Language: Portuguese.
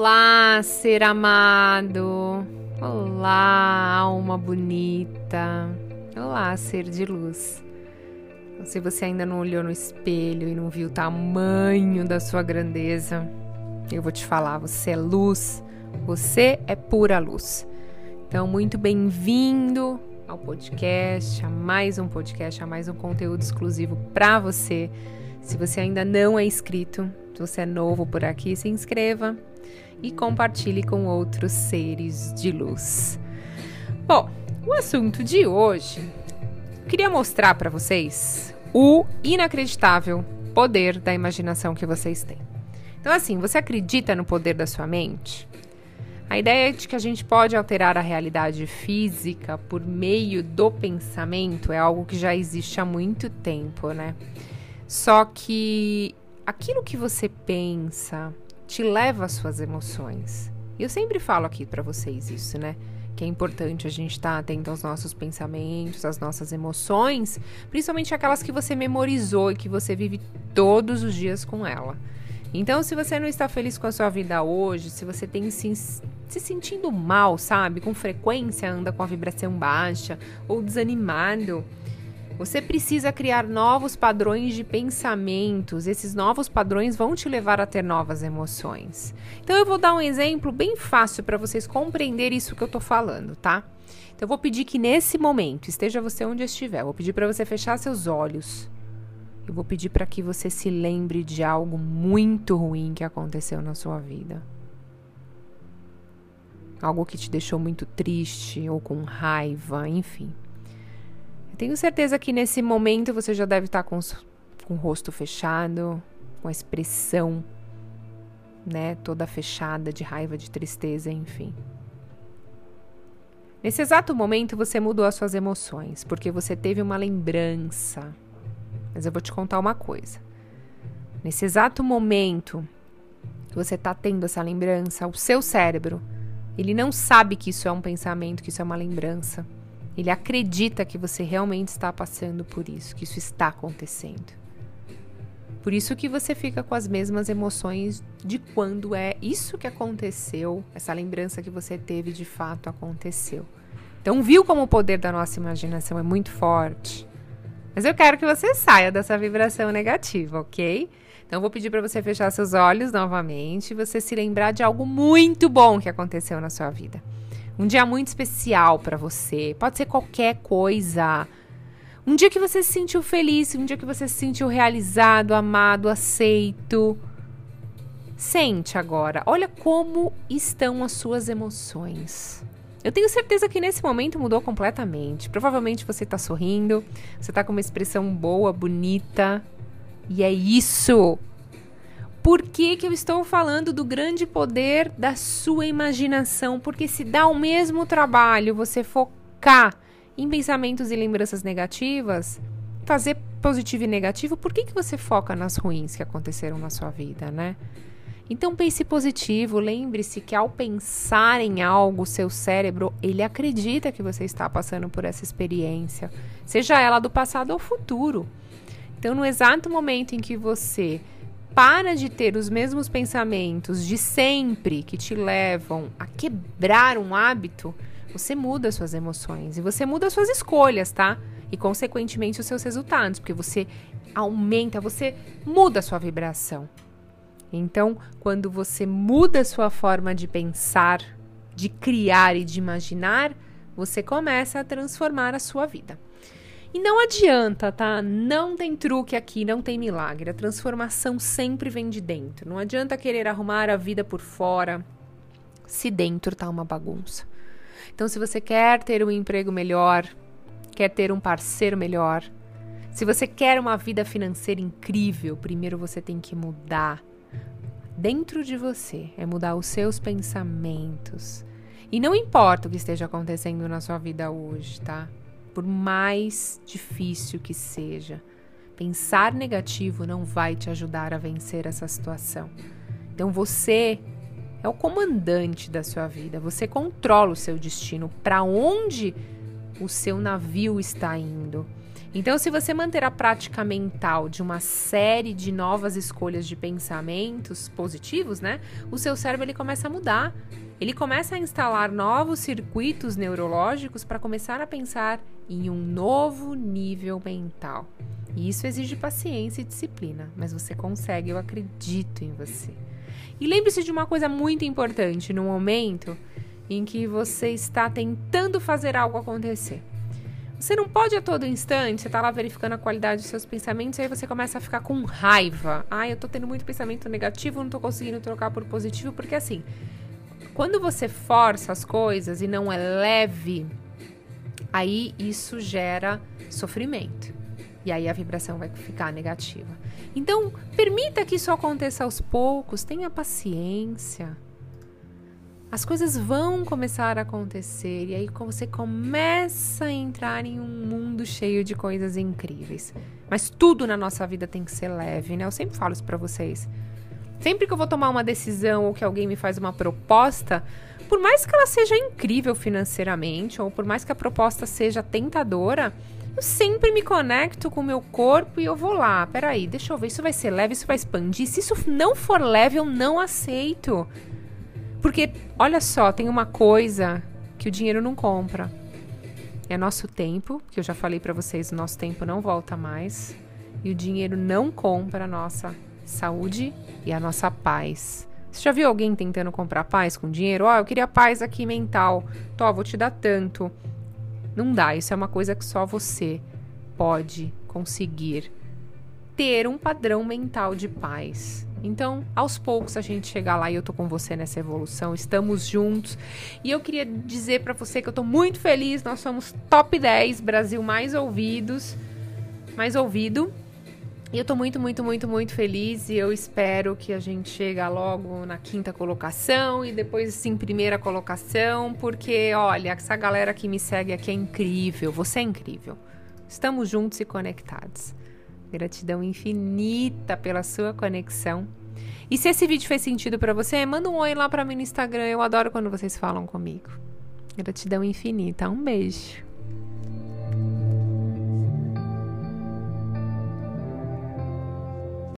Olá, ser amado. Olá, alma bonita. Olá, ser de luz. Se você ainda não olhou no espelho e não viu o tamanho da sua grandeza, eu vou te falar: você é luz, você é pura luz. Então, muito bem-vindo ao podcast, a mais um podcast, a mais um conteúdo exclusivo para você. Se você ainda não é inscrito, se você é novo por aqui, se inscreva e compartilhe com outros seres de luz. Bom, o assunto de hoje, queria mostrar para vocês o inacreditável poder da imaginação que vocês têm. Então, assim, você acredita no poder da sua mente? A ideia de que a gente pode alterar a realidade física por meio do pensamento é algo que já existe há muito tempo, né? Só que aquilo que você pensa te leva às suas emoções. E eu sempre falo aqui para vocês isso, né? Que é importante a gente estar tá atento aos nossos pensamentos, às nossas emoções, principalmente aquelas que você memorizou e que você vive todos os dias com ela. Então, se você não está feliz com a sua vida hoje, se você tem se, se sentindo mal, sabe, com frequência anda com a vibração baixa ou desanimado, você precisa criar novos padrões de pensamentos. Esses novos padrões vão te levar a ter novas emoções. Então eu vou dar um exemplo bem fácil para vocês compreenderem isso que eu estou falando, tá? Então eu vou pedir que nesse momento, esteja você onde estiver, vou pedir para você fechar seus olhos. Eu vou pedir para que você se lembre de algo muito ruim que aconteceu na sua vida. Algo que te deixou muito triste ou com raiva, enfim. Tenho certeza que nesse momento você já deve estar com, com o rosto fechado, com a expressão, né, toda fechada de raiva, de tristeza, enfim. Nesse exato momento você mudou as suas emoções, porque você teve uma lembrança. Mas eu vou te contar uma coisa. Nesse exato momento que você está tendo essa lembrança, o seu cérebro, ele não sabe que isso é um pensamento, que isso é uma lembrança. Ele acredita que você realmente está passando por isso, que isso está acontecendo. Por isso que você fica com as mesmas emoções de quando é isso que aconteceu, essa lembrança que você teve de fato aconteceu. Então, viu como o poder da nossa imaginação é muito forte? Mas eu quero que você saia dessa vibração negativa, ok? Então, vou pedir para você fechar seus olhos novamente e você se lembrar de algo muito bom que aconteceu na sua vida. Um dia muito especial para você. Pode ser qualquer coisa. Um dia que você se sentiu feliz, um dia que você se sentiu realizado, amado, aceito. Sente agora. Olha como estão as suas emoções. Eu tenho certeza que nesse momento mudou completamente. Provavelmente você está sorrindo, você está com uma expressão boa, bonita. E é isso por que, que eu estou falando do grande poder da sua imaginação? Porque se dá o mesmo trabalho você focar em pensamentos e lembranças negativas, fazer positivo e negativo, por que, que você foca nas ruins que aconteceram na sua vida, né? Então pense positivo, lembre-se que ao pensar em algo, seu cérebro, ele acredita que você está passando por essa experiência, seja ela do passado ou futuro. Então, no exato momento em que você para de ter os mesmos pensamentos de sempre que te levam a quebrar um hábito, você muda suas emoções e você muda suas escolhas, tá? E consequentemente os seus resultados, porque você aumenta, você muda a sua vibração. Então, quando você muda a sua forma de pensar, de criar e de imaginar, você começa a transformar a sua vida. E não adianta, tá? Não tem truque aqui, não tem milagre. A transformação sempre vem de dentro. Não adianta querer arrumar a vida por fora se dentro tá uma bagunça. Então, se você quer ter um emprego melhor, quer ter um parceiro melhor, se você quer uma vida financeira incrível, primeiro você tem que mudar dentro de você, é mudar os seus pensamentos. E não importa o que esteja acontecendo na sua vida hoje, tá? Por mais difícil que seja. Pensar negativo não vai te ajudar a vencer essa situação. Então você é o comandante da sua vida, você controla o seu destino, para onde o seu navio está indo. Então, se você manter a prática mental de uma série de novas escolhas de pensamentos positivos, né? O seu cérebro ele começa a mudar. Ele começa a instalar novos circuitos neurológicos para começar a pensar em um novo nível mental. E isso exige paciência e disciplina, mas você consegue, eu acredito em você. E lembre-se de uma coisa muito importante no momento em que você está tentando fazer algo acontecer. Você não pode a todo instante, você tá lá verificando a qualidade dos seus pensamentos e aí você começa a ficar com raiva. Ah, eu tô tendo muito pensamento negativo, não tô conseguindo trocar por positivo, porque assim, quando você força as coisas e não é leve, aí isso gera sofrimento. E aí a vibração vai ficar negativa. Então, permita que isso aconteça aos poucos, tenha paciência as coisas vão começar a acontecer e aí você começa a entrar em um mundo cheio de coisas incríveis. Mas tudo na nossa vida tem que ser leve, né? Eu sempre falo isso para vocês. Sempre que eu vou tomar uma decisão ou que alguém me faz uma proposta, por mais que ela seja incrível financeiramente ou por mais que a proposta seja tentadora, eu sempre me conecto com o meu corpo e eu vou lá. Peraí, deixa eu ver, isso vai ser leve, isso vai expandir. Se isso não for leve, eu não aceito. Porque, olha só, tem uma coisa que o dinheiro não compra. É nosso tempo, que eu já falei para vocês, o nosso tempo não volta mais. E o dinheiro não compra a nossa saúde e a nossa paz. Você já viu alguém tentando comprar paz com dinheiro? Ó, oh, eu queria paz aqui mental. Tó, vou te dar tanto. Não dá, isso é uma coisa que só você pode conseguir ter um padrão mental de paz. Então, aos poucos a gente chegar lá e eu tô com você nessa evolução, estamos juntos. E eu queria dizer para você que eu tô muito feliz, nós somos top 10 Brasil mais ouvidos, mais ouvido. E eu tô muito, muito, muito, muito feliz e eu espero que a gente chegue logo na quinta colocação e depois sim primeira colocação, porque olha, essa galera que me segue aqui é incrível, você é incrível. Estamos juntos e conectados. Gratidão infinita pela sua conexão. E se esse vídeo fez sentido para você, manda um oi lá para mim no Instagram. Eu adoro quando vocês falam comigo. Gratidão infinita. Um beijo.